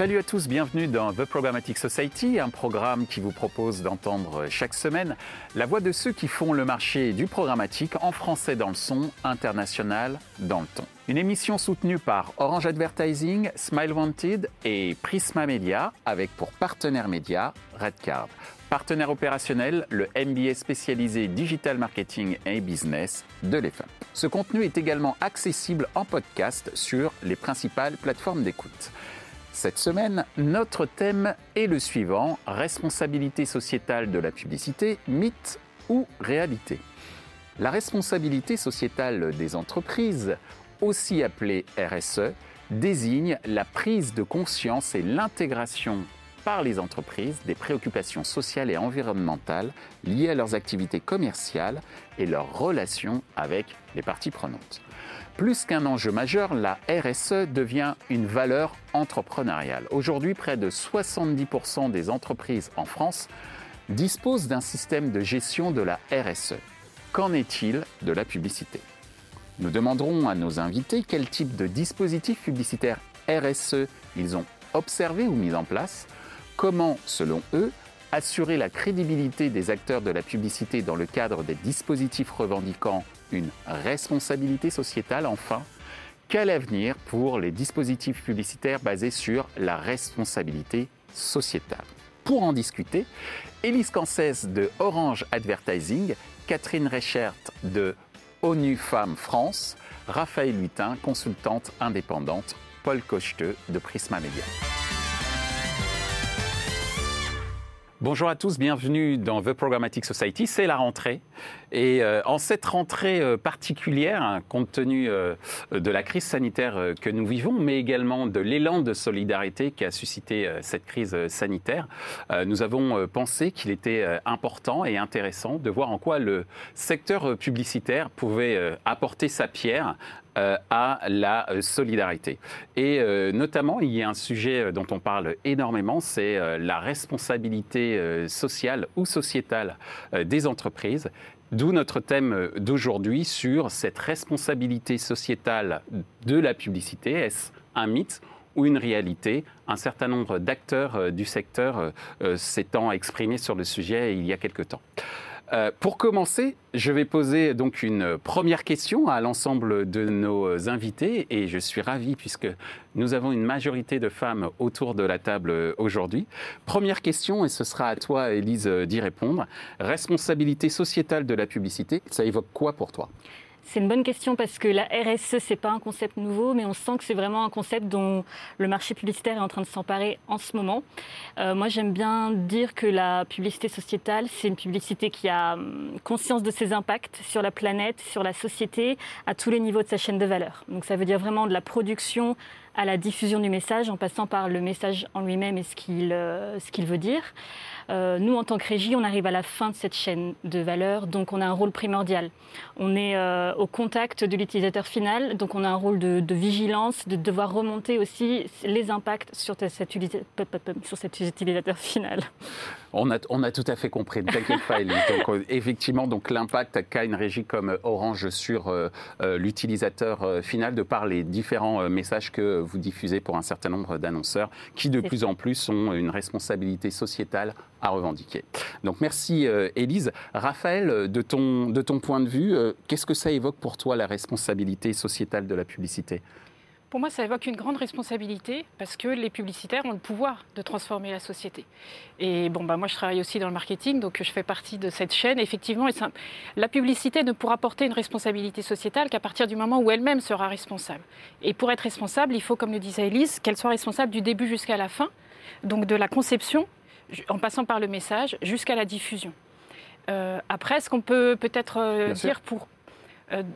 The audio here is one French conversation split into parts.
Salut à tous, bienvenue dans The Programmatic Society, un programme qui vous propose d'entendre chaque semaine la voix de ceux qui font le marché du programmatique en français dans le son, international dans le ton. Une émission soutenue par Orange Advertising, Smile Wanted et Prisma Media avec pour partenaire média Redcard. Partenaire opérationnel, le MBA spécialisé Digital Marketing et Business de l'EFA. Ce contenu est également accessible en podcast sur les principales plateformes d'écoute. Cette semaine, notre thème est le suivant, responsabilité sociétale de la publicité, mythe ou réalité. La responsabilité sociétale des entreprises, aussi appelée RSE, désigne la prise de conscience et l'intégration par les entreprises des préoccupations sociales et environnementales liées à leurs activités commerciales et leurs relations avec les parties prenantes. Plus qu'un enjeu majeur, la RSE devient une valeur entrepreneuriale. Aujourd'hui, près de 70% des entreprises en France disposent d'un système de gestion de la RSE. Qu'en est-il de la publicité? Nous demanderons à nos invités quel type de dispositif publicitaire RSE ils ont observé ou mis en place, comment, selon eux, assurer la crédibilité des acteurs de la publicité dans le cadre des dispositifs revendiquant une responsabilité sociétale enfin Quel avenir pour les dispositifs publicitaires basés sur la responsabilité sociétale? Pour en discuter, Élise Cancès de Orange Advertising, Catherine Reichert de ONU Femmes France, Raphaël Huitin, consultante indépendante, Paul Cocheteux de Prisma Media. Bonjour à tous, bienvenue dans The Programmatic Society. C'est la rentrée. Et euh, en cette rentrée euh, particulière, hein, compte tenu euh, de la crise sanitaire que nous vivons, mais également de l'élan de solidarité qui a suscité cette crise sanitaire, nous avons pensé qu'il était important et intéressant de voir en quoi le secteur publicitaire pouvait apporter sa pierre euh, à la euh, solidarité. Et euh, notamment, il y a un sujet dont on parle énormément, c'est la responsabilité sociale ou sociétale des entreprises. D'où notre thème d'aujourd'hui sur cette responsabilité sociétale de la publicité. Est-ce un mythe ou une réalité? Un certain nombre d'acteurs du secteur s'étant exprimés sur le sujet il y a quelque temps. Euh, pour commencer, je vais poser donc une première question à l'ensemble de nos invités et je suis ravi puisque nous avons une majorité de femmes autour de la table aujourd'hui. Première question et ce sera à toi Élise d'y répondre. Responsabilité sociétale de la publicité, ça évoque quoi pour toi? C'est une bonne question parce que la RSE, c'est pas un concept nouveau, mais on sent que c'est vraiment un concept dont le marché publicitaire est en train de s'emparer en ce moment. Euh, moi, j'aime bien dire que la publicité sociétale, c'est une publicité qui a hum, conscience de ses impacts sur la planète, sur la société, à tous les niveaux de sa chaîne de valeur. Donc ça veut dire vraiment de la production à la diffusion du message, en passant par le message en lui-même et ce qu'il euh, qu'il veut dire. Euh, nous, en tant que régie, on arrive à la fin de cette chaîne de valeur, donc on a un rôle primordial. On est euh, au contact de l'utilisateur final, donc on a un rôle de, vigilance, de devoir remonter aussi les impacts sur cet, utilisateur final. On a, on a, tout à fait compris, ne t'inquiète pas, Donc, euh, effectivement, donc l'impact qu'a une régie comme Orange sur l'utilisateur final de par les différents messages que vous diffusez pour un certain nombre d'annonceurs qui de plus en plus ont une responsabilité sociétale à revendiquer. Donc merci euh, Élise. Raphaël, de ton, de ton point de vue, euh, qu'est-ce que ça évoque pour toi la responsabilité sociétale de la publicité? Pour moi, ça évoque une grande responsabilité parce que les publicitaires ont le pouvoir de transformer la société. Et bon, bah, moi, je travaille aussi dans le marketing, donc je fais partie de cette chaîne. Effectivement, la publicité ne pourra porter une responsabilité sociétale qu'à partir du moment où elle-même sera responsable. Et pour être responsable, il faut, comme le disait Elise, qu'elle soit responsable du début jusqu'à la fin, donc de la conception, en passant par le message, jusqu'à la diffusion. Euh, après, ce qu'on peut peut-être euh, dire pour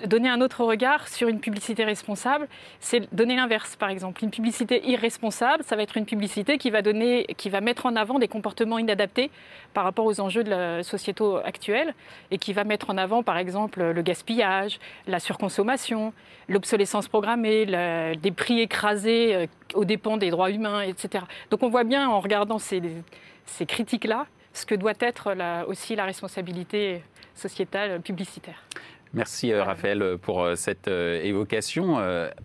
donner un autre regard sur une publicité responsable, c'est donner l'inverse, par exemple. Une publicité irresponsable, ça va être une publicité qui va, donner, qui va mettre en avant des comportements inadaptés par rapport aux enjeux de la société actuelle et qui va mettre en avant, par exemple, le gaspillage, la surconsommation, l'obsolescence programmée, des prix écrasés euh, aux dépens des droits humains, etc. Donc on voit bien en regardant ces critiques-là ce que doit être aussi la responsabilité sociétale publicitaire. Merci euh, Raphaël pour euh, cette euh, évocation.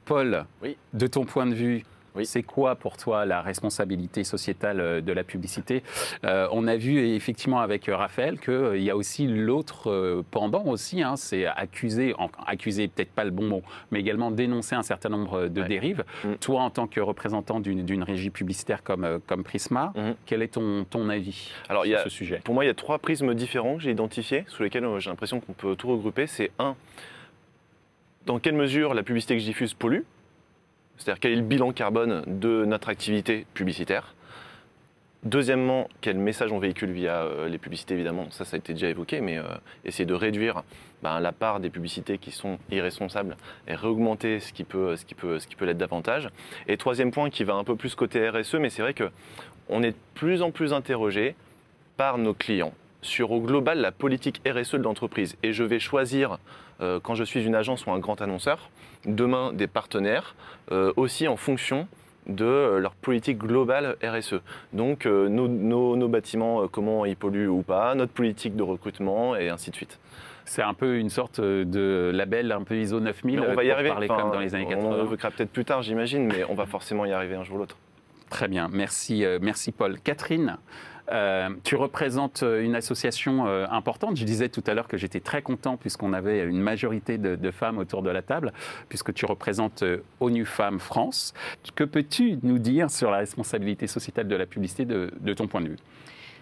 Paul, de ton point de vue, C'est quoi pour toi la responsabilité sociétale euh, de la publicité? Euh, On a vu effectivement avec Raphaël qu'il y a aussi l'autre pendant aussi, hein, c'est accuser, accuser peut-être pas le bon mot, mais également dénoncer un certain nombre de dérives. Mm. Toi, en tant que représentant d'une régie publicitaire comme, comme Prisma, mm-hmm. quel est ton, ton avis Alors, sur ce sujet? Pour moi, il y a trois prismes différents que j'ai identifiés, sous lesquels j'ai l'impression qu'on peut tout regrouper. C'est un, dans quelle mesure la publicité que je diffuse pollue C'est-à-dire quel est le bilan carbone de notre activité publicitaire? Deuxièmement, quel message on véhicule via euh, les publicités, évidemment, ça, ça a été déjà évoqué, mais euh, essayer de réduire ben, la part des publicités qui sont irresponsables et réaugmenter ce qui peut, ce qui peut, ce qui peut l'être davantage. Et troisième point qui va un peu plus côté RSE, mais c'est vrai qu'on est de plus en plus interrogé par nos clients sur au global la politique RSE de l'entreprise. Et je vais choisir, euh, quand je suis une agence ou un grand annonceur, demain des partenaires, euh, aussi en fonction de euh, leur politique globale RSE. Donc nos, bâtiments, comment ils polluent ou pas, notre politique de recrutement et ainsi de suite. C'est un peu une sorte de label un peu ISO 9000 on va y arriver. comme dans les années 80. On le verra peut-être plus tard, j'imagine, mais on va forcément y arriver un jour ou l'autre. Très bien, merci, merci Paul. Catherine, euh, tu représentes euh, une association euh, importante. Je disais tout à l'heure que j'étais très content puisqu'on avait une majorité de, femmes autour de la table, puisque tu représentes ONU Femmes France. Que peux-tu nous dire sur la responsabilité sociétale de la publicité de ton point de vue?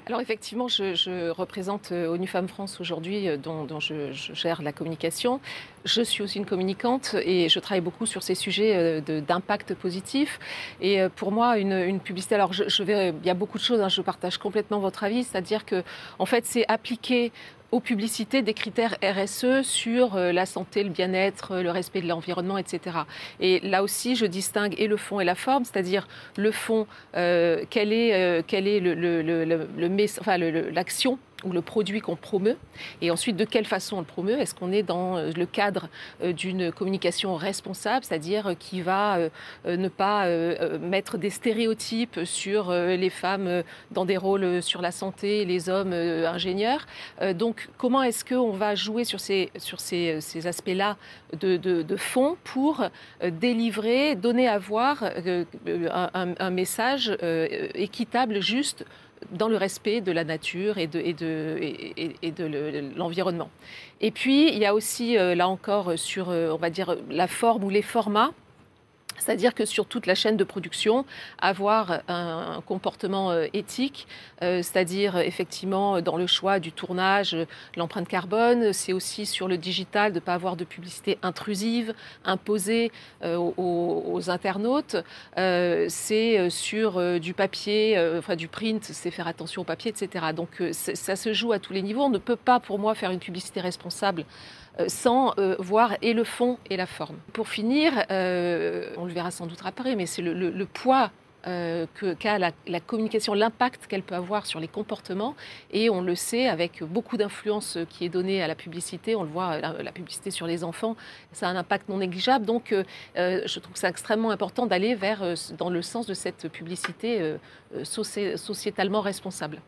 Alors effectivement, je, représente euh, ONU Femmes France aujourd'hui, euh, dont, je, gère la communication. Je suis aussi une communicante et je travaille beaucoup sur ces sujets euh, d'impact positif. Et pour moi, une, publicité, alors je, vais, il y a beaucoup de choses, hein, je partage complètement votre avis, c'est-à-dire que en fait, c'est appliquer aux publicités des critères RSE sur euh, la santé, le bien-être, le respect de l'environnement, etc. Et là aussi, je distingue et le fond et la forme, c'est-à-dire le fond, euh, quel est, euh, quel est l'action ou le produit qu'on promeut, et ensuite de quelle façon on le promeut. Est-ce qu'on est dans euh, le cadre euh, d'une communication responsable, c'est-à-dire euh, qui va ne pas mettre des stéréotypes sur les femmes dans des rôles sur la santé, les hommes ingénieurs? Donc comment est-ce qu'on va jouer sur ces, sur ces, ces aspects-là de, de, fond pour délivrer, donner à voir un, un message équitable, juste dans le respect de la nature et de, et de, et, de l'environnement. Et puis, il y a aussi, euh, là encore, sur, euh, on va dire, la forme ou les formats. C'est-à-dire que sur toute la chaîne de production, avoir un, comportement euh, éthique, euh, c'est-à-dire effectivement dans le choix du tournage, l'empreinte carbone, c'est aussi sur le digital de ne pas avoir de publicité intrusive, imposée euh, aux, internautes, c'est sur du papier, enfin du print, c'est faire attention au papier, etc. Donc ça se joue à tous les niveaux. On ne peut pas, pour moi, faire une publicité responsable euh, sans euh, voir et le fond et la forme. Pour finir, euh, on le verra sans doute après, mais c'est le, poids qu'a la, communication, l'impact qu'elle peut avoir sur les comportements. Et on le sait, avec beaucoup d'influence qui est donnée à la publicité, on le voit, la, publicité sur les enfants, ça a un impact non négligeable. Donc, je trouve c'est extrêmement important d'aller vers, dans le sens de cette publicité sociétalement responsable.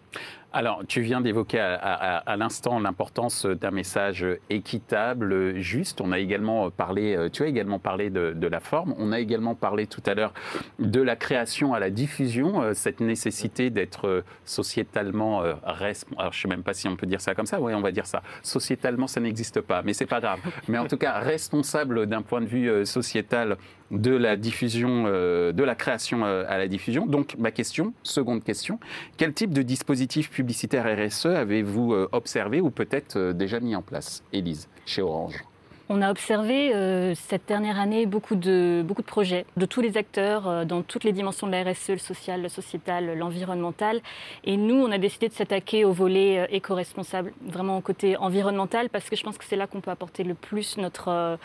Alors, tu viens d'évoquer à, l'instant l'importance d'un message équitable, juste. On a également parlé, tu as également parlé de, la forme. On a également parlé tout à l'heure de la création à la diffusion, euh, cette nécessité d'être sociétalement euh, responsable. Alors, je ne sais même pas si on peut dire ça comme ça. Oui, on va dire ça. Sociétalement, ça n'existe pas, mais c'est pas grave. Mais en tout cas, responsable d'un point de vue euh, sociétal de la diffusion, de la création à la diffusion. Donc, ma question, seconde question, quel type de dispositif publicitaire RSE avez-vous euh, observé ou peut-être euh, déjà mis en place, Élise, chez Orange? On a observé euh, cette dernière année beaucoup de, beaucoup de projets de tous les acteurs dans toutes les dimensions de la RSE, le social, le sociétal, l'environnemental. Et nous, on a décidé de s'attaquer au volet éco-responsable, vraiment au côté environnemental, parce que je pense que c'est là qu'on peut apporter le plus notre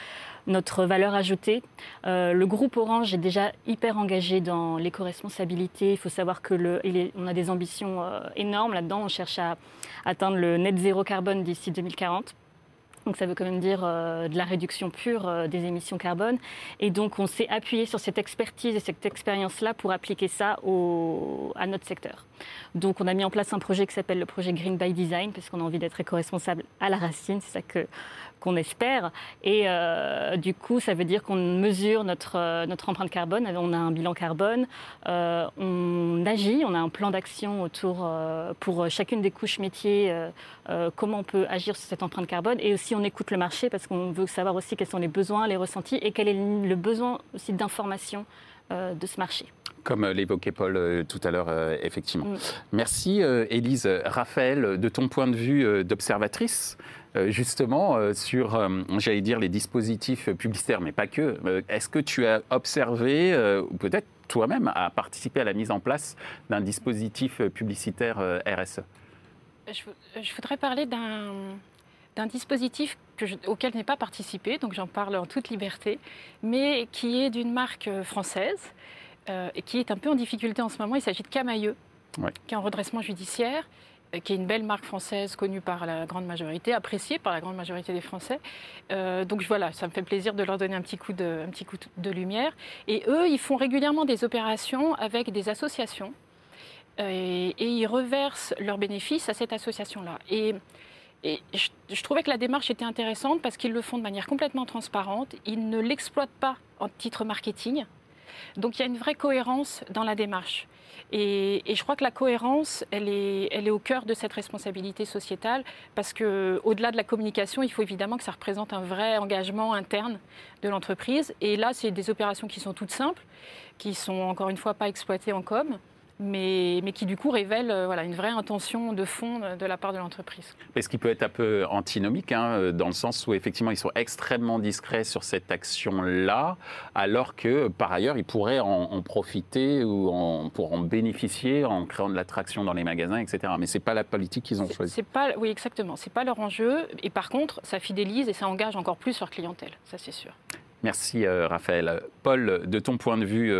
notre valeur ajoutée. Euh, le groupe Orange est déjà hyper engagé dans l'éco-responsabilité. Il faut savoir que on a des ambitions euh, énormes là-dedans. On cherche à atteindre le net zéro carbone d'ici 2040. Donc ça veut quand même dire euh, de la réduction pure des émissions carbone. Et donc on s'est appuyé sur cette expertise et cette expérience-là pour appliquer ça à notre secteur. Donc on a mis en place un projet qui s'appelle le projet Green by Design, parce qu'on a envie d'être éco-responsable à la racine. C'est ça que qu'on espère. Et du coup, ça veut dire qu'on mesure notre, notre empreinte carbone. On a un bilan carbone. on agit. On a un plan d'action autour pour chacune des couches métiers. comment on peut agir sur cette empreinte carbone. Et aussi, on écoute le marché parce qu'on veut savoir aussi quels sont les besoins, les ressentis et quel est le besoin aussi d'information de ce marché comme l'évoquait Paul euh, tout à l'heure, euh, effectivement. Mm. Merci, euh, Élise. Raphaël, de ton point de vue d'observatrice, justement, sur, j'allais dire, les dispositifs publicitaires, mais pas que, est-ce que tu as observé, ou peut-être toi-même, à participer à la mise en place d'un dispositif publicitaire RSE je, voudrais parler d'un dispositif auquel je n'ai pas participé, donc j'en parle en toute liberté, mais qui est d'une marque française euh, et qui est un peu en difficulté en ce moment. Il s'agit de Camailleux, qui est en redressement judiciaire, euh, qui est une belle marque française connue par la grande majorité, appréciée par la grande majorité des Français. Euh, donc voilà, ça me fait plaisir de leur donner un petit, coup de, un petit coup de lumière. Et eux, ils font régulièrement des opérations avec des associations et, ils reversent leurs bénéfices à cette association-là. Et, et je, trouvais que la démarche était intéressante parce qu'ils le font de manière complètement transparente. Ils ne l'exploitent pas en titre marketing. Donc il y a une vraie cohérence dans la démarche. Et, je crois que la cohérence, elle est, elle est au cœur de cette responsabilité sociétale, parce qu'au-delà de la communication, il faut évidemment que ça représente un vrai engagement interne de l'entreprise. Et là, c'est des opérations qui sont toutes simples, qui sont encore une fois pas exploitées en com, mais, mais, qui du coup révèle euh, voilà, une vraie intention de fond de la part de l'entreprise. Ce qui peut être un peu antinomique, hein, euh, dans le sens où effectivement ils sont extrêmement discrets sur cette action-là, alors que par ailleurs ils pourraient en, profiter ou en, pour en bénéficier en créant de l'attraction dans les magasins, etc. Mais ce n'est pas la politique qu'ils ont choisie. Pas, oui, exactement. Ce n'est pas leur enjeu. Et par contre, ça fidélise et ça engage encore plus leur clientèle, ça c'est sûr. Merci euh, Raphaël. Paul, de ton point de vue,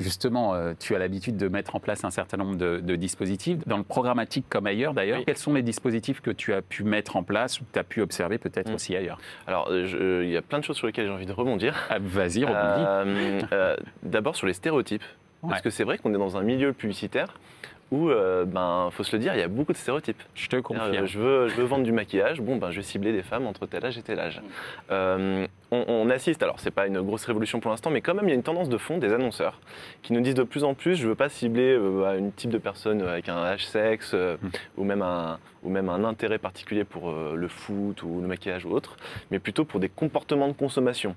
Justement, euh, tu as l'habitude de mettre en place un certain nombre de, dispositifs. Dans le programmatique comme ailleurs, d'ailleurs, quels sont les dispositifs que tu as pu mettre en place ou que tu as pu observer peut-être mm. aussi ailleurs Alors, euh, il y a plein de choses sur lesquelles j'ai envie de rebondir. Ah, vas-y, rebondis. Euh, d'abord sur les stéréotypes. Parce que c'est vrai qu'on est dans un milieu publicitaire où, euh, ben, faut se le dire, il y a beaucoup de stéréotypes. Je te confirme. je, veux, je veux vendre du maquillage, bon, ben, je vais cibler des femmes entre tel âge et tel âge. Euh, on, assiste, alors c'est pas une grosse révolution pour l'instant, mais quand même il y a une tendance de fond des annonceurs qui nous disent de plus en plus, je veux pas cibler euh, une type de personne avec un âge sexe hmm. ou, même un, ou même un intérêt particulier pour le foot ou le maquillage ou autre, mais plutôt pour des comportements de consommation.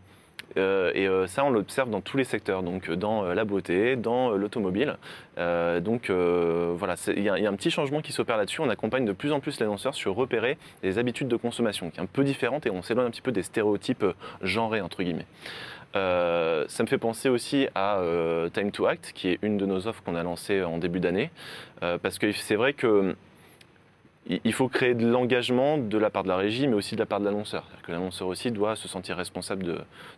Euh, et euh, ça, on l'observe dans tous les secteurs, donc euh, dans la beauté, dans l'automobile. donc voilà, il y, a un petit changement qui s'opère là-dessus. On accompagne de plus en plus les lanceurs sur repérer les habitudes de consommation, qui est un peu différente, et on s'éloigne un petit peu des stéréotypes genrés, entre guillemets. ça me fait penser aussi à Time to Act, qui est une de nos offres qu'on a lancées en début d'année, parce que c'est vrai que il faut créer de l'engagement de la part de la régie, mais aussi de la part de l'annonceur. Que l'annonceur aussi doit se sentir responsable de,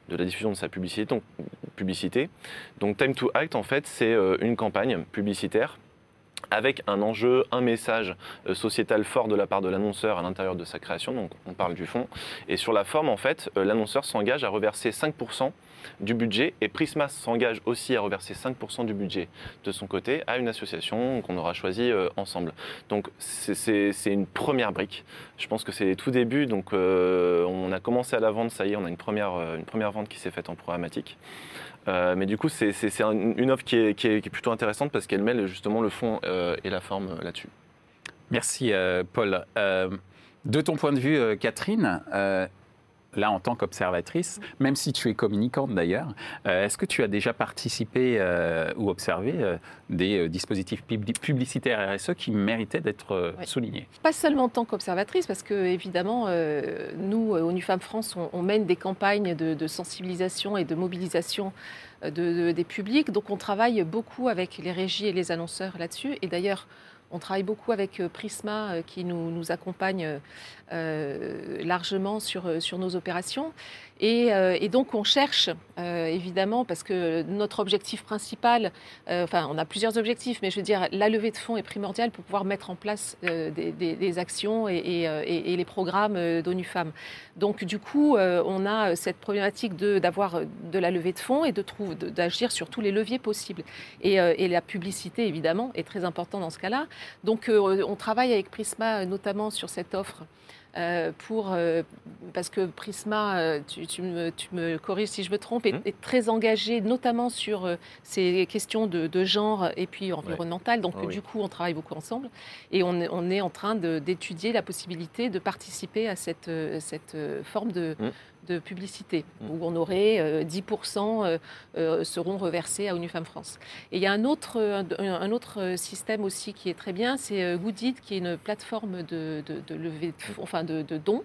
la diffusion de sa publicité donc, publicité. donc Time to Act, en fait, c'est euh, une campagne publicitaire avec un enjeu, un message euh, sociétal fort de la part de l'annonceur à l'intérieur de sa création, donc on parle du fond. Et sur la forme, en fait, euh, l'annonceur s'engage à reverser 5% du budget et Prisma s'engage aussi à reverser 5% du budget de son côté à une association qu'on aura choisie euh, ensemble. Donc c'est une première brique. Je pense que c'est tout débuts, donc on a commencé à la vente, ça y est, on a une première, une première vente qui s'est faite en programmatique. Euh, mais du coup, c'est une offre qui est, plutôt intéressante parce qu'elle mêle justement le fond euh, et la forme euh, là-dessus. Merci Paul. de ton point de vue, Catherine, là en tant qu'observatrice, même si tu es communicante d'ailleurs, euh, est-ce que tu as déjà participé euh, ou observé euh, des dispositifs publicitaires RSE qui méritaient d'être soulignés? Pas seulement en tant qu'observatrice, parce que évidemment, nous, au NUFAM France, on, mène des campagnes de, sensibilisation et de mobilisation des publics, donc on travaille beaucoup avec les régies et les annonceurs là-dessus, et d'ailleurs, on travaille beaucoup avec Prisma qui nous, accompagne euh, largement euh, sur nos opérations. Et, euh, et donc on cherche, évidemment, parce que notre objectif principal, enfin on a plusieurs objectifs, mais je veux dire, la levée de fonds est primordiale pour pouvoir mettre en place des, actions et, les programmes d'ONU Femmes. Donc du coup, on a cette problématique d'avoir de, la levée de fonds et d'agir sur tous les leviers possibles. Et, la publicité, évidemment, est très importante dans ce cas-là. Donc on travaille avec Prisma notamment sur cette offre euh, pour, euh, parce que Prisma, euh, tu, me, corriges si je me trompe, est, mmh. très engagé notamment sur ces questions de, genre et puis environnemental. Donc ah du coup, on travaille beaucoup ensemble et on, est en train d'étudier la possibilité de participer à cette, cette forme de, mmh de publicité, mmh. où on aurait 10% euh, euh, euh, seront reversés à ONU France. Et il y a un autre, un, autre système aussi qui est très bien, c'est Goodit, qui est une plateforme de, de, levée, enfin de, dons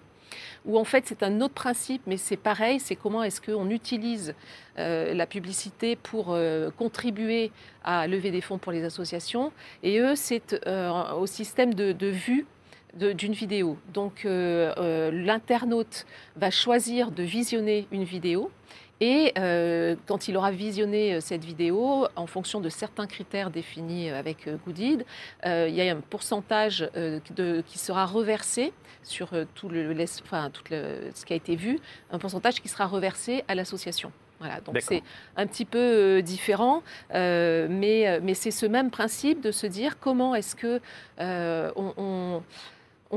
où en fait c'est un autre principe, mais c'est pareil, c'est comment est-ce qu'on utilise la publicité pour contribuer à lever des fonds pour les associations. Et eux, c'est au système de, de vue d'une vidéo. Donc euh, euh, l'internaute va choisir de visionner une vidéo et euh, quand il aura visionné cette vidéo, en fonction de certains critères définis avec Goodid, il y a un pourcentage de, qui sera reversé sur tout, le, enfin, tout ce qui a été vu, un pourcentage qui sera reversé à l'association. Voilà, donc c'est un petit peu différent, mais, mais c'est ce même principe de se dire comment est-ce que on on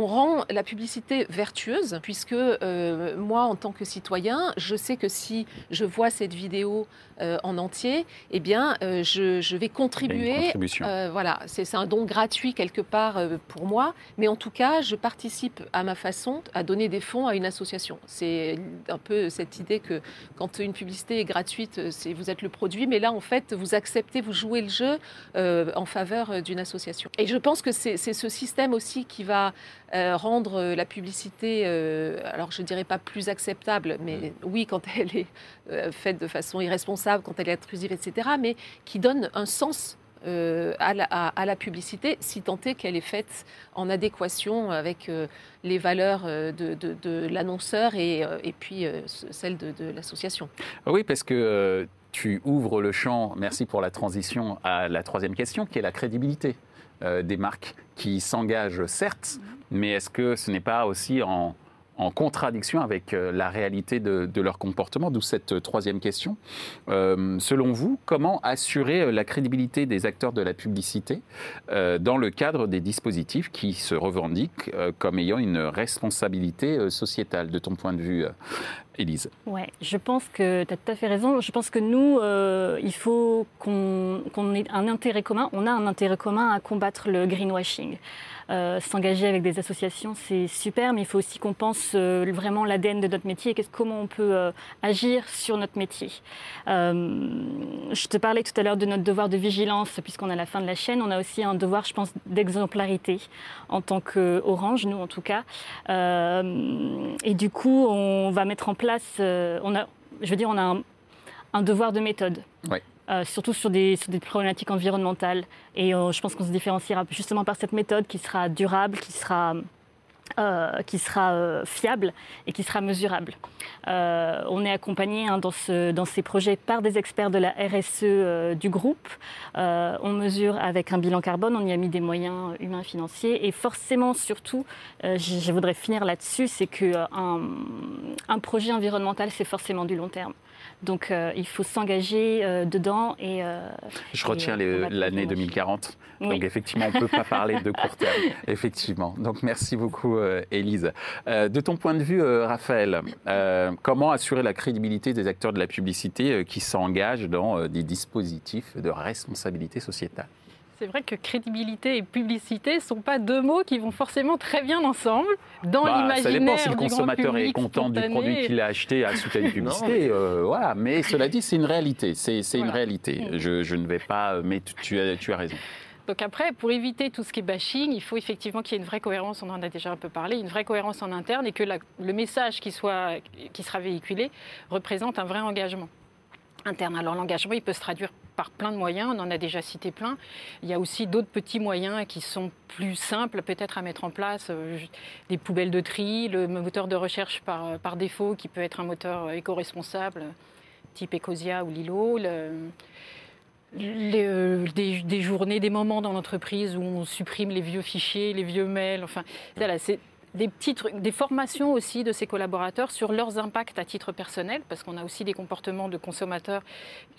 rend la publicité vertueuse, puisque euh, moi, en tant que citoyen, je sais que si je vois cette vidéo euh, en entier, eh bien, euh, je, vais contribuer. voilà, c'est un don gratuit quelque part pour moi, mais en tout cas, je participe à ma façon à donner des fonds à une association. C'est un peu cette idée que quand une publicité est gratuite, vous êtes le produit, mais là, en fait, vous acceptez, vous jouez le jeu en faveur d'une association. Et je pense que c'est ce système aussi qui va euh, rendre la publicité, euh, alors je ne dirais pas plus acceptable, mais mm. oui, quand elle est euh, faite de façon irresponsable, quand elle est intrusive, etc., mais qui donne un sens à la, publicité, si tant est qu'elle est faite en adéquation avec les valeurs de, l'annonceur et, et, puis celles de, l'association. Oui, parce que tu ouvres le champ, merci pour la transition, à la troisième question, qui est la crédibilité. Des marques qui s'engagent, certes, mais est-ce que ce n'est pas aussi en, contradiction avec euh, la réalité de, leur comportement, d'où cette euh, troisième question. Euh, selon vous, comment assurer la crédibilité des acteurs de la publicité dans le cadre des dispositifs qui se revendiquent comme ayant une responsabilité sociétale, de ton point de vue, Élise? Ouais, je pense que tu as tout à fait raison. Je pense que nous, il faut qu'on ait un intérêt commun. On a un intérêt commun à combattre le greenwashing. Euh, s'engager avec des associations, c'est super, mais il faut aussi qu'on pense euh, vraiment l'ADN de notre métier et comment on peut euh, agir sur notre métier. je te parlais tout à l'heure de notre devoir de vigilance, puisqu'on à la fin de la chaîne. On a aussi un devoir, je pense, d'exemplarité en tant qu'Orange, nous en tout cas. et du coup, on va mettre en place, on a, je veux dire, on a un, devoir de méthode. Euh, surtout sur des, problématiques environnementales. Et euh, je pense qu'on se différenciera justement par cette méthode qui sera durable, qui sera, euh, fiable et qui sera mesurable. on est accompagné hein, dans, ce, dans, ces projets par des experts de la RSE du groupe. on mesure avec un bilan carbone, on y a mis des moyens humains et financiers. Et forcément, surtout, je, je, voudrais finir là-dessus, c'est qu'un un projet environnemental, c'est forcément du long terme. Donc euh, il faut s'engager euh, dedans. Et, euh, Je retiens l'année 2040. Donc effectivement, on ne peut pas parler de court terme. Effectivement. Donc merci beaucoup, Élise. de ton point de vue, Raphaël, comment assurer la crédibilité des acteurs de la publicité qui s'engagent dans des dispositifs de responsabilité sociétale? C'est vrai que crédibilité et publicité ne sont pas deux mots qui vont forcément très bien ensemble dans bah, l'imaginaire. Ça dépend si le consommateur est content du produit qu'il a acheté à suite à une publicité. Euh, voilà. Mais cela dit, c'est une réalité. C'est une réalité. Je, ne vais pas. Mais tu, as, tu as raison. Donc après, pour éviter tout ce qui est bashing, il faut effectivement qu'il y ait une vraie cohérence, on en a déjà un peu parlé, une vraie cohérence en interne et que le message qui, soit, qui sera véhiculé représente un vrai engagement interne. Alors l'engagement, il peut se traduire par plein de moyens, on en a déjà cité plein. Il y a aussi d'autres petits moyens qui sont plus simples peut-être à mettre en place, euh, des poubelles de tri, le moteur de recherche par, euh, par défaut qui peut être un moteur éco-responsable type Ecosia ou Lilo. des, journées, des moments dans l'entreprise où on supprime les vieux fichiers, les vieux mails. Enfin, voilà, c'est des, petits des formations aussi de ces collaborateurs sur leurs impacts à titre personnel, parce qu'on a aussi des comportements de consommateurs,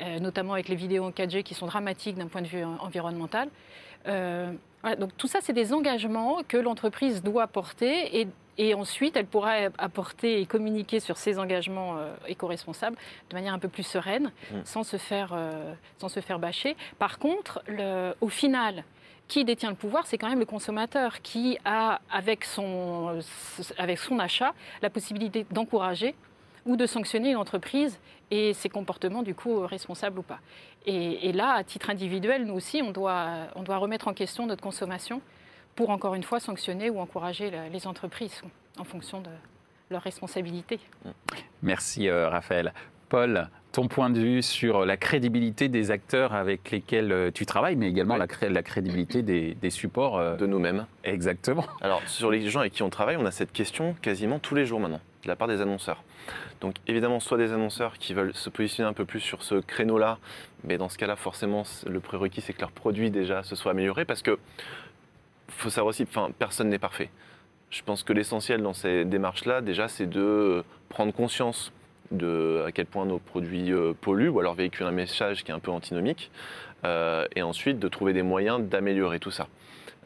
euh, notamment avec les vidéos en 4G, qui sont dramatiques d'un point de vue environnemental. donc tout ça, c'est des engagements que l'entreprise doit porter et et ensuite, elle pourra apporter et communiquer sur ses engagements euh, éco-responsables de manière un peu plus sereine, mm. sans, se faire, euh, sans se faire bâcher. Par contre, le, au final, qui détient le pouvoir, c'est quand même le consommateur qui a, avec son, avec son achat, la possibilité d'encourager ou de sanctionner une entreprise et ses comportements, du coup, responsables ou pas. Et, et, là, à titre individuel, nous aussi, on doit, on doit remettre en question notre consommation pour encore une fois sanctionner ou encourager les entreprises en fonction de leurs responsabilités. Merci euh, Raphaël. Paul, ton point de vue sur la crédibilité des acteurs avec lesquels euh, tu travailles, mais également la, crédibilité des, supports. Euh, de nous-mêmes. Exactement. Alors, sur les gens avec qui on travaille, on a cette question quasiment tous les jours maintenant, de la part des annonceurs. Donc, évidemment, soit des annonceurs qui veulent se positionner un peu plus sur ce créneau-là, mais dans ce cas-là, forcément, le prérequis, c'est que leur produit déjà se soit amélioré, parce que faut savoir aussi, enfin, personne n'est parfait. Je pense que l'essentiel dans ces démarches-là, déjà, c'est de prendre conscience de à quel point nos produits euh, polluent ou alors véhiculent un message qui est un peu antinomique, euh, et ensuite de trouver des moyens d'améliorer tout ça.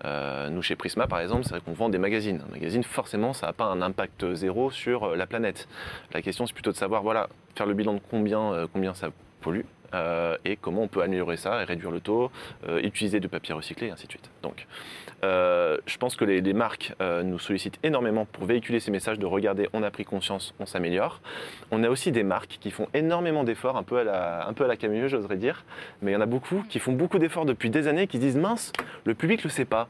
Euh, nous, chez Prisma, par exemple, c'est vrai qu'on vend des magazines. Un magazine, forcément, ça n'a pas un impact zéro sur la planète. La question, c'est plutôt de savoir, voilà, faire le bilan de combien, combien ça pollue, euh, et comment on peut améliorer ça et réduire le taux, euh, utiliser du papier recyclé, et ainsi de suite. Donc, euh, je pense que les, marques nous sollicitent énormément pour véhiculer ces messages de regarder, on a pris conscience, on s'améliore. On a aussi des marques qui font énormément d'efforts, un peu à la, un j'oserais dire, mais il y en a beaucoup qui font beaucoup d'efforts depuis des années, qui disent mince, le public le sait pas.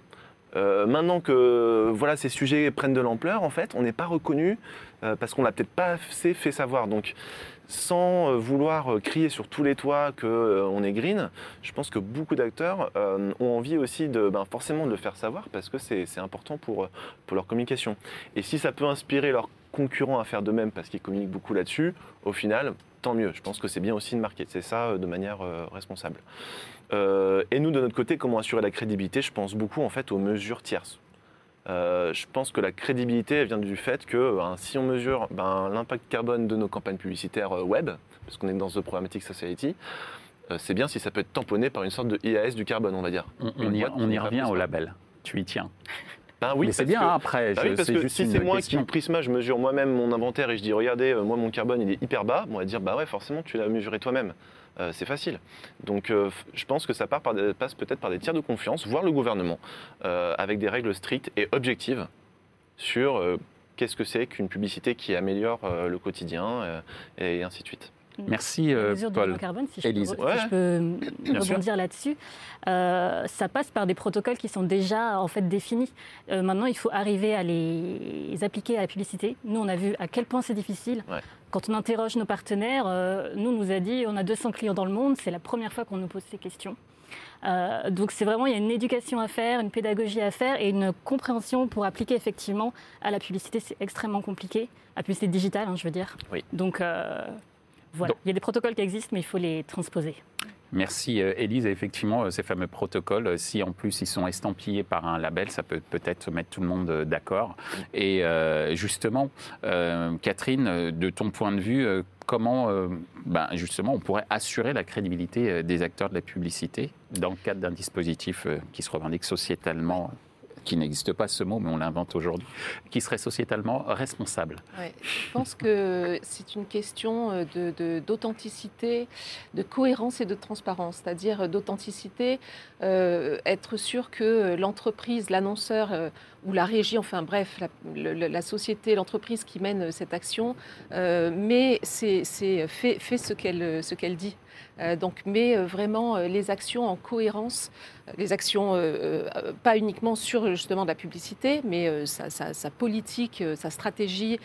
maintenant que voilà, ces sujets prennent de l'ampleur, en fait, on n'est pas reconnu parce qu'on l'a peut-être pas assez fait savoir. Donc, sans euh, vouloir euh, crier sur tous les toits qu'on euh, est green, je pense que beaucoup d'acteurs ont envie aussi de ben, forcément de le faire savoir parce que c'est important pour, leur communication. Et si ça peut inspirer leurs concurrents à faire de même parce qu'ils communiquent beaucoup là-dessus, au final, tant mieux. Je pense que c'est bien aussi de marquer c'est ça de manière responsable. et nous, de notre côté, comment assurer la crédibilité? Je pense beaucoup en fait aux mesures tierces. Euh, je pense que la crédibilité vient du fait que ben, si on mesure ben, l'impact carbone de nos campagnes publicitaires euh, web, parce qu'on est dans The Programmatic Society, euh, c'est bien si ça peut être tamponné par une sorte de IAS du carbone, on va dire. On, y, revient au label. Tu y tiens. Ben oui, c'est bien après. Ben parce que si c'est moi qui, Prisma, je mesure moi-même mon inventaire et je dis regardez, moi mon carbone il est hyper bas, on va dire bah ouais, forcément tu l'as mesuré toi-même. Euh, c'est facile. Donc euh, je pense que ça passe peut-être par des tiers de confiance, voire le gouvernement, euh, avec des règles strictes et objectives sur qu'est-ce que c'est qu'une publicité qui améliore le quotidien et ainsi de suite. Merci euh, Paul. carbone, si je peux, rebondir là-dessus, ça passe par des protocoles qui sont déjà en fait définis. maintenant, il faut arriver à les appliquer à la publicité. Nous, on a vu à quel point c'est difficile. Quand on interroge nos partenaires, euh, nous, on nous a dit on a 200 clients dans le monde, c'est la première fois qu'on nous pose ces questions. Euh, donc c'est vraiment, il y a une éducation à faire, une pédagogie à faire et une compréhension pour appliquer effectivement à la publicité. C'est extrêmement compliqué, la publicité digitale, hein, je veux dire. Oui. Donc euh, voilà, il y a des protocoles qui existent, mais il faut les transposer. Merci euh, Élise. Effectivement, euh, ces fameux protocoles, euh, si en plus ils sont estampillés par un label, ça peut peut-être mettre tout le monde d'accord. Et justement, Catherine, de ton point de vue, comment ben, justement on pourrait assurer la crédibilité des acteurs de la publicité dans le cadre d'un dispositif qui se revendique sociétalement? Qui n'existe pas ce mot, mais on l'invente aujourd'hui, qui serait sociétalement responsable Je pense que c'est une question euh, d'authenticité, de, cohérence et de transparence, c'est-à-dire d'authenticité, euh, être sûr que l'entreprise, l'annonceur euh, ou la régie, enfin bref, la, société, l'entreprise qui mène cette action, mais c'est fait ce qu'elle dit. Euh, donc, mais euh, vraiment euh, les actions en cohérence, les actions pas uniquement sur justement de la publicité, mais sa, politique, sa stratégie,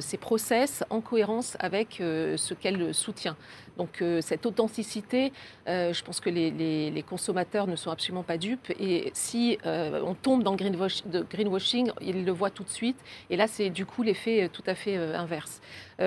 ses process en cohérence avec ce qu'elle soutient. Donc cette authenticité, je pense que les, consommateurs ne sont absolument pas dupes. Et si on tombe dans le greenwashing, ils le voient tout de suite. Et là, c'est du coup l'effet tout à fait inverse.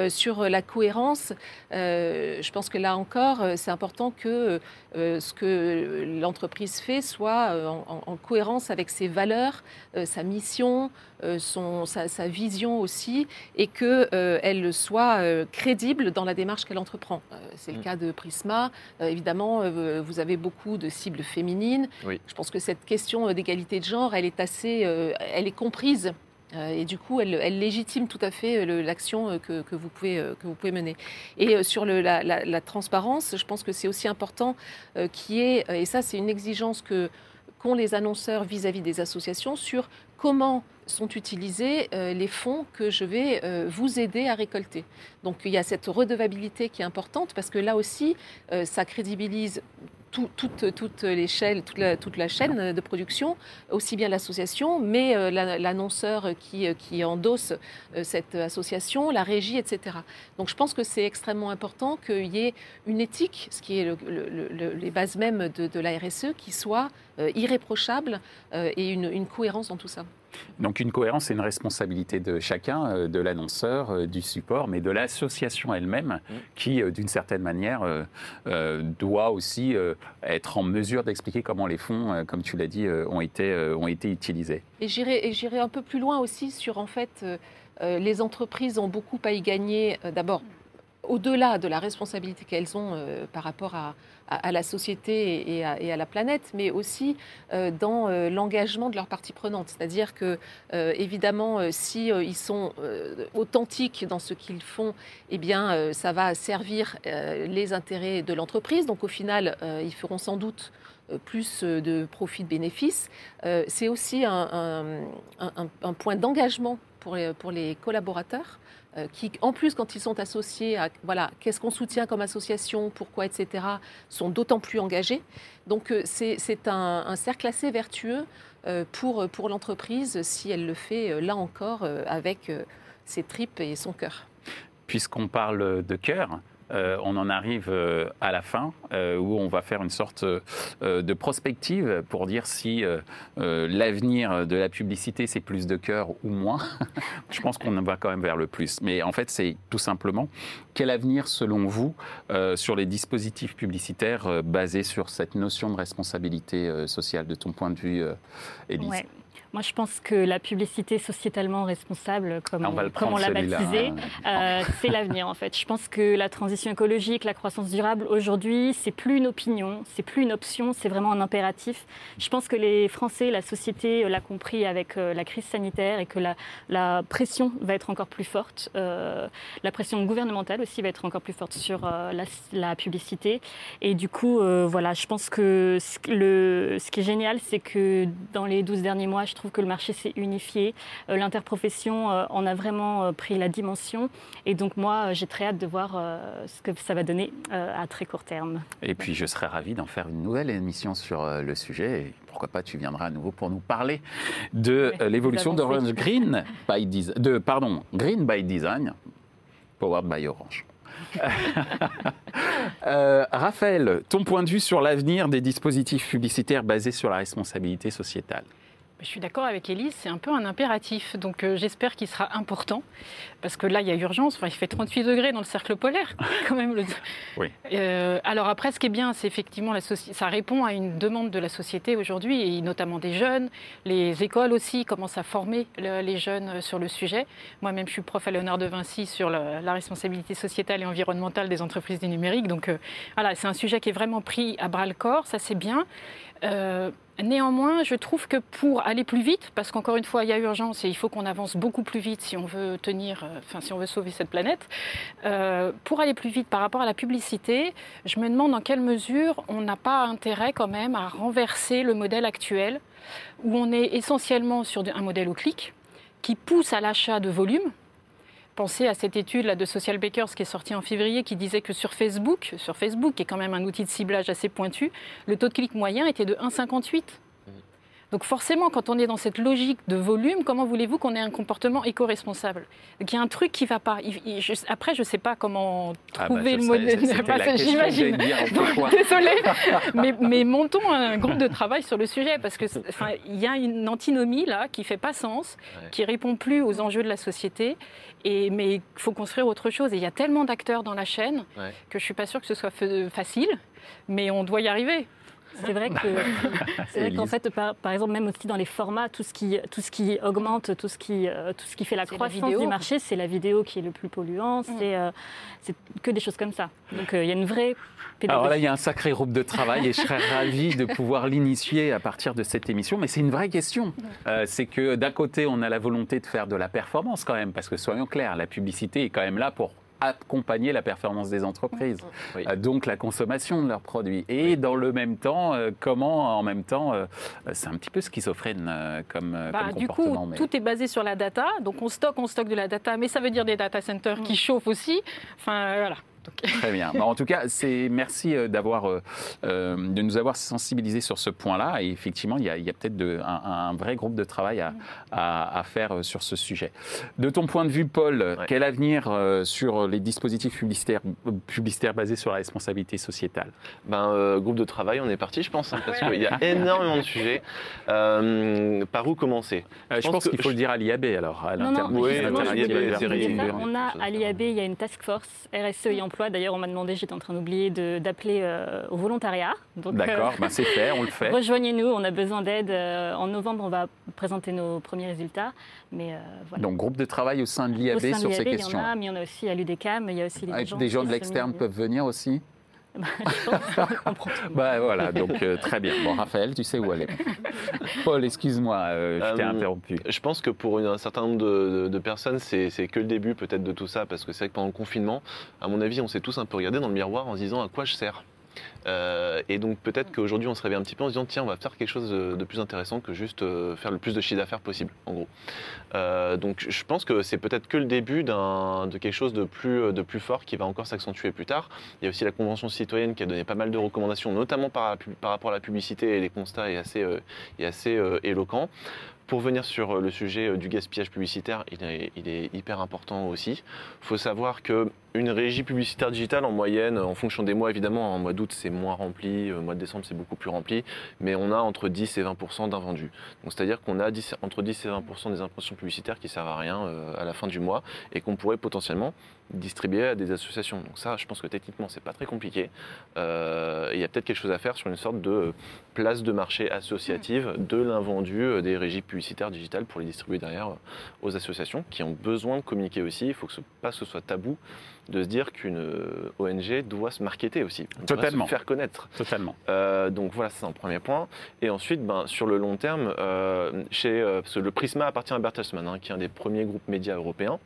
sur la cohérence, je pense que là encore, c'est important que euh, ce que l'entreprise fait soit euh, en, cohérence avec ses valeurs, euh, sa mission, son, sa, vision aussi, et qu'elle soit crédible dans la démarche qu'elle entreprend. c'est le Mm. cas de Prisma. Euh, évidemment, euh, vous avez beaucoup de cibles féminines. Oui. Je pense que cette question euh, d'égalité de genre, elle est assez, euh, elle est comprise. Euh, Et du coup, elle, légitime tout à fait euh, l'action euh, que, vous pouvez, que vous pouvez mener. Et sur la, transparence, je pense que c'est aussi important ait, euh, et ça c'est une exigence que qu'ont les annonceurs vis-à-vis des associations sur comment sont utilisés les fonds que je vais vous aider à récolter. Donc il y a cette redevabilité qui est importante parce que là aussi, ça crédibilise tout- toute, toute l'échelle, toute la, chaîne de production, aussi bien l'association, mais euh, la- l'annonceur qui, endosse euh, cette association, la régie, etc. Donc je pense que c'est extrêmement important qu'il y ait une éthique, ce qui est le- le- le- les bases mêmes de, la RSE, qui soit euh, irréprochable et une cohérence dans tout ça. Donc une cohérence et une responsabilité de chacun, euh, de l'annonceur, euh, du support, mais de l'association elle-même, Mm. qui, euh, d'une certaine manière, euh, doit aussi euh, être en mesure d'expliquer comment les fonds, comme tu l'as dit, ont, été, ont été utilisés. Et j'irai un peu plus loin aussi sur en fait euh, les entreprises ont beaucoup à y gagner d'abord au-delà de la responsabilité qu'elles ont euh, par rapport à, la société et à, la planète, mais aussi euh, dans euh, l'engagement de leurs parties prenantes. C'est-à-dire que, évidemment, si ils sont authentiques dans ce qu'ils font, eh bien, ça va servir les intérêts de l'entreprise. Donc, au final, ils feront sans doute plus de profit de bénéfices. C'est aussi un point d'engagement pour les, collaborateurs euh, qui, en plus, quand ils sont associés à voilà, qu'est-ce qu'on soutient comme association, pourquoi, etc., sont d'autant plus engagés. Donc, euh, c'est un, cercle assez vertueux euh, pour, pour l'entreprise si elle le fait, euh, là encore, avec ses tripes et son cœur. Puisqu'on parle de cœur, euh, on en arrive euh, à la fin euh, où on va faire une sorte de prospective pour dire si l'avenir de la publicité c'est plus de cœur ou moins. Je pense qu'on va quand même vers le plus. Mais en fait, c'est tout simplement quel avenir selon vous sur les dispositifs publicitaires basés sur cette notion de responsabilité sociale de ton point de vue, Ouais. Moi, je pense que la publicité sociétalement responsable, comme Ah, on comme l'a celui-là, baptisé, hein. euh, c'est l'avenir en fait. Je pense que la transition écologique, la croissance durable, aujourd'hui, c'est plus une opinion, c'est plus une option, c'est vraiment un impératif. Je pense que les Français, la société euh, l'a compris avec euh, la crise sanitaire et que la, la pression va être encore plus forte. Euh, la pression gouvernementale aussi va être encore plus forte sur la, la publicité. Et du coup, voilà, je pense que ce, le, ce qui est génial, c'est que dans les 12 derniers mois, je trouve que le marché s'est unifié. Euh, L'interprofession euh, en a vraiment euh, pris la dimension. Et donc, moi, j'ai très hâte de voir ce que ça va donner à très court terme. Et puis je serais ravi d'en faire une nouvelle émission sur le sujet. Et pourquoi pas, tu viendras à nouveau pour nous parler de l'évolution d'Orange Green by Design, de pardon Green by Design, powered by Orange. Euh, Raphaël, ton point de vue sur l'avenir des dispositifs publicitaires basés sur la responsabilité sociétale? Je suis d'accord avec Élise, c'est un peu un impératif. Donc euh, j'espère qu'il sera important. Parce que là, il y a urgence. Enfin, il fait 38 degrés dans le cercle polaire, quand même. le- Oui. Euh, alors après, ce qui est bien, c'est effectivement, la soci- ça répond à une demande de la société aujourd'hui, et notamment des jeunes. Les écoles aussi commencent à former le- les jeunes euh, sur le sujet. Moi-même, je suis prof à Léonard de Vinci sur la responsabilité sociétale et environnementale des entreprises du numérique. Donc euh, voilà, c'est un sujet qui est vraiment pris à bras le corps. Ça, c'est bien. Euh, Néanmoins, je trouve que pour aller plus vite, parce qu'encore une fois, il y a urgence et il faut qu'on avance beaucoup plus vite si on veut tenir, euh, enfin si on veut sauver cette planète. euh, pour aller plus vite par rapport à la publicité, je me demande dans quelle mesure on n'a pas intérêt quand même à renverser le modèle actuel, où on est essentiellement sur un modèle au clic, qui pousse à l'achat de volume. Pensez à cette étude de Social Bakers qui est sortie en février qui disait que sur Facebook, sur Facebook, qui est quand même un outil de ciblage assez pointu, le taux de clic moyen était de 1,58. Donc forcément, quand on est dans cette logique de volume, comment voulez-vous qu'on ait un comportement éco-responsable? Donc il y a un truc qui ne va pas. Il- il- je- après, je ne sais pas comment Ah bah, trouver le modèle. J'imagine. Désolée, mais, mais montons un groupe de travail sur le sujet parce que il y a une antinomie là qui fait pas sens, Ouais. qui répond plus aux enjeux de la société. Et mais il faut construire autre chose. Et il y a tellement d'acteurs dans la chaîne Ouais. que je suis pas sûre que ce soit fa- facile, mais on doit y arriver. C'est vrai que, c'est vrai qu'en fait, par, par, exemple, même aussi dans les formats, tout ce qui, tout ce qui augmente, tout ce qui, euh, tout ce qui fait la croissance du marché, c'est la vidéo qui est le plus polluant. Mm. Euh, c'est, que des choses comme ça. Donc euh, il y a une vraie pédagogie. Alors là, il y a un sacré groupe de travail et je serais ravi de pouvoir l'initier à partir de cette émission. Mais c'est une vraie question. c'est que d'un côté, on a la volonté de faire de la performance quand même, parce que soyons clairs, la publicité est quand même là pour accompagner la performance des entreprises, euh, donc la consommation de leurs produits. Et dans le même temps, euh, comment en même temps, euh, c'est un petit peu schizophrène comme, bah, comme Du coup, tout est basé sur la data, donc on stocke, on stocke de la data, mais ça veut dire des data centers qui mm. chauffent aussi. Enfin, voilà. Très bien. en tout cas, c'est merci euh, d'avoir, euh, euh, de nous avoir sensibilisés sur ce point-là. Et effectivement, il y a, peut-être un, vrai groupe de travail à, faire sur ce sujet. De ton point de vue, Paul, quel avenir sur les dispositifs publicitaires, publicitaires basés sur la responsabilité sociétale? Ben, Groupe de travail, on est parti, je pense, hein, parce qu'il y a énormément de sujets. par où commencer? Je, pense, qu'il faut le dire à l'IAB alors. À non, non, oui, on a à l'IAB, il y a une task force RSE et emploi D'ailleurs, on m'a demandé, j'étais en train d'oublier, d'appeler euh, au volontariat. D'accord, euh, ben, c'est fait, on le fait. Rejoignez-nous, on a besoin d'aide. Euh, en novembre, on va présenter nos premiers résultats. Mais, voilà. Donc, groupe de travail au sein de l'IAB sur ces questions. Il y en a, mais il y en a aussi à l'UDECAM, il y a aussi ah, des gens de l'externe peuvent venir aussi bah, voilà, donc euh, très bien. Bon, Raphaël, tu sais où aller. Paul, excuse-moi, euh, je t'ai euh, interrompu. Je pense que pour un certain nombre de, personnes, c'est que le début peut-être de tout ça, parce que c'est vrai que pendant le confinement, à mon avis, on s'est tous un peu regardé dans le miroir en se disant à quoi je sers. Euh, et donc peut-être qu'aujourd'hui on se réveille un petit peu en se disant tiens on va faire quelque chose de, plus intéressant que juste euh, faire le plus de chiffre d'affaires possible en gros. Euh, donc je pense que c'est peut-être que le début de quelque chose de plus, de plus fort qui va encore s'accentuer plus tard. Il y a aussi la Convention citoyenne qui a donné pas mal de recommandations, notamment par, rapport à la publicité et les constats est est assez éloquent. Pour venir sur le sujet du gaspillage publicitaire, il est, hyper important aussi. Il faut savoir que une régie publicitaire digitale en moyenne, en fonction des mois évidemment, en mois d'août c'est moins rempli, au mois de décembre c'est beaucoup plus rempli, mais on a entre 10 et 20% d'invendus. C'est-à-dire qu'on a entre 10 et 20% des impressions publicitaires qui servent à rien euh, à la fin du mois et qu'on pourrait potentiellement distribuer à des associations. Donc ça, je pense que techniquement c'est pas très compliqué. Euh, il y a peut-être quelque chose à faire sur une sorte de place de marché associative de l'invendu euh, des régies publicitaires digitales pour les distribuer derrière aux associations qui ont besoin de communiquer aussi. Il faut que ce, pas que ce soit tabou de se dire qu'une euh, ONG doit se marketer aussi, Totalement. se faire connaître. Totalement. Euh, donc voilà, c'est un premier point. Et ensuite, ben, sur le long terme, euh, chez, le Prisma appartient à Bertelsmann, hein, qui est un des premiers groupes médias européens.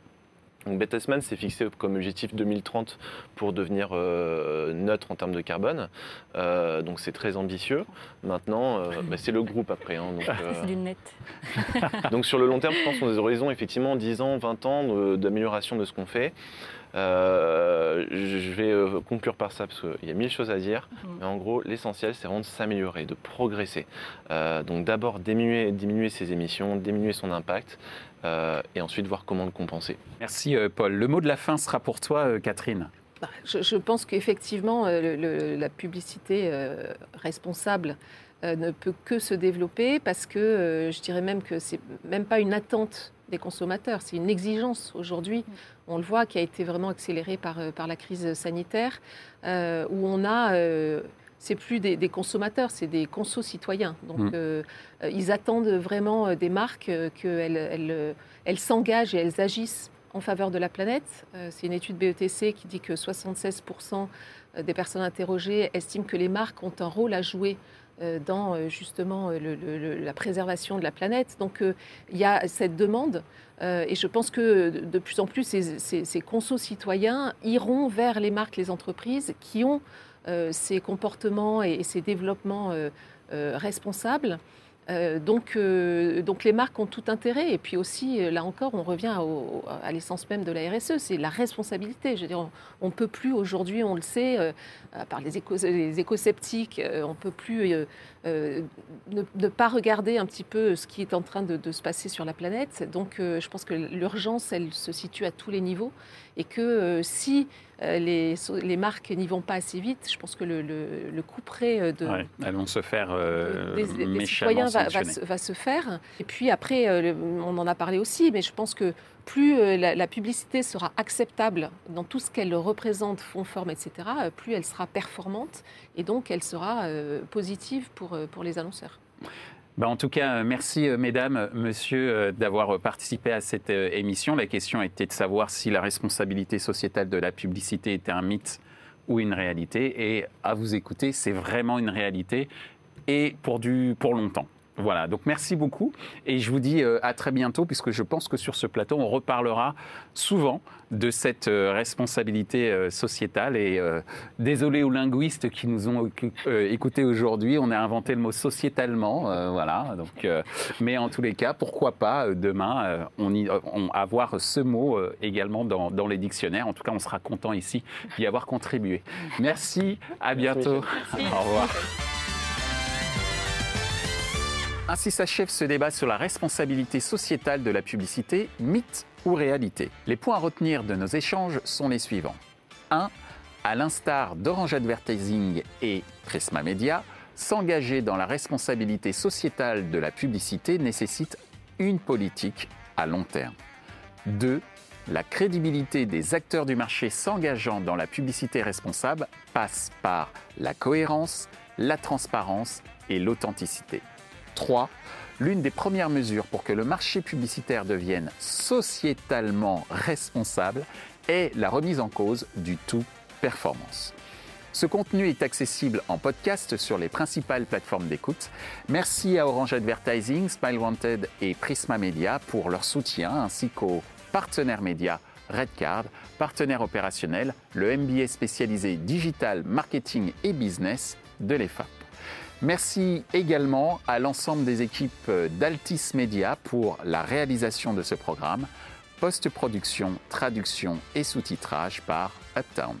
Donc Bertelsmann s'est fixé comme objectif 2030 pour devenir neutre en termes de carbone. donc c'est très ambitieux. Maintenant, ben, c'est le groupe après. Hein, donc, c'est du net. donc sur le long terme, je pense qu'on a des horizons effectivement 10 ans, 20 ans d'amélioration de ce qu'on fait. Euh, je vais euh, conclure par ça parce qu'il y a mille choses à dire. Mhm. Mais en gros, l'essentiel, c'est vraiment de s'améliorer, de progresser. Euh, donc d'abord diminuer, diminuer ses émissions, diminuer son impact. Et ensuite voir comment le compenser. Merci Paul. Le mot de la fin sera pour toi, Catherine. Bah, je, pense qu'effectivement, la publicité responsable ne peut que se développer parce que je dirais même que c'est même pas une attente des consommateurs, c'est une exigence aujourd'hui. On le voit qui a été vraiment accélérée par, euh, par la crise sanitaire, euh, où on a euh, c'est plus des, consommateurs, c'est des conso-citoyens. Donc, mm. ils attendent vraiment des marques qu'elles elles, elles, s'engagent et elles agissent en faveur de la planète. c'est une étude BETC qui dit que 76% des personnes interrogées estiment que les marques ont un rôle à jouer euh, dans euh, justement euh, la préservation de la planète. Donc il y a cette demande et je pense que de plus en plus ces, ces, consos citoyens iront vers les marques, les entreprises qui ont ces comportements et, ces développements responsables. Euh, donc, euh, donc les marques ont tout intérêt. Et puis aussi, euh, là encore, on revient à l'essence même de la RSE, c'est la responsabilité. On ne peut plus aujourd'hui, on le sait, à part les, éco, les éco-sceptiques, on ne peut plus ne, pas regarder un petit peu ce qui est en train de, de se passer sur la planète. Donc je pense que l'urgence, elle se situe à tous les niveaux. Et que si euh, les, les, marques n'y vont pas assez vite. Je pense que le, le, coup près euh, de, elles vont se faire euh, des, citoyens va, va, se faire. Et puis après, on en a parlé aussi, mais je pense que plus euh, la, publicité sera acceptable dans tout ce qu'elle représente, fond, forme, etc., plus elle sera performante et donc elle sera positive pour, pour les annonceurs. Ben, en tout cas, merci mesdames, monsieur d'avoir participé à cette émission. La question était de savoir si la responsabilité sociétale de la publicité était un mythe ou une réalité. Et à vous écouter, c'est vraiment une réalité et pour, du, pour longtemps. Voilà, donc merci beaucoup. Et je vous dis euh, à très bientôt puisque je pense que sur ce plateau, on reparlera souvent de cette euh, responsabilité euh, sociétale. Et désolé aux linguistes qui nous ont écoutés aujourd'hui, on a inventé le mot sociétalement, voilà, donc, mais en tous les cas, pourquoi pas demain on, y, avoir ce mot également dans, dans, les dictionnaires, en tout cas on sera content ici d'y avoir contribué. Merci, à bientôt, au revoir. Ainsi s'achève ce débat sur la responsabilité sociétale de la publicité, mythe ou réalité. Les points à retenir de nos échanges sont les suivants. 1. À l'instar d'Orange Advertising et Prisma Media, s'engager dans la responsabilité sociétale de la publicité nécessite une politique à long terme. 2. La crédibilité des acteurs du marché s'engageant dans la publicité responsable passe par la cohérence, la transparence et l'authenticité. 3. L'une des premières mesures pour que le marché publicitaire devienne sociétalement responsable est la remise en cause du tout performance. Ce contenu est accessible en podcast sur les principales plateformes d'écoute. Merci à Orange Advertising, Smile Wanted et Prisma Media pour leur soutien, ainsi qu'aux partenaires médias Redcard, partenaire opérationnel, le MBA spécialisé Digital Marketing et Business de l'EFAP. Merci également à l'ensemble des équipes d'Altis Media pour la réalisation de ce programme, post-production, traduction et sous-titrage par Uptown.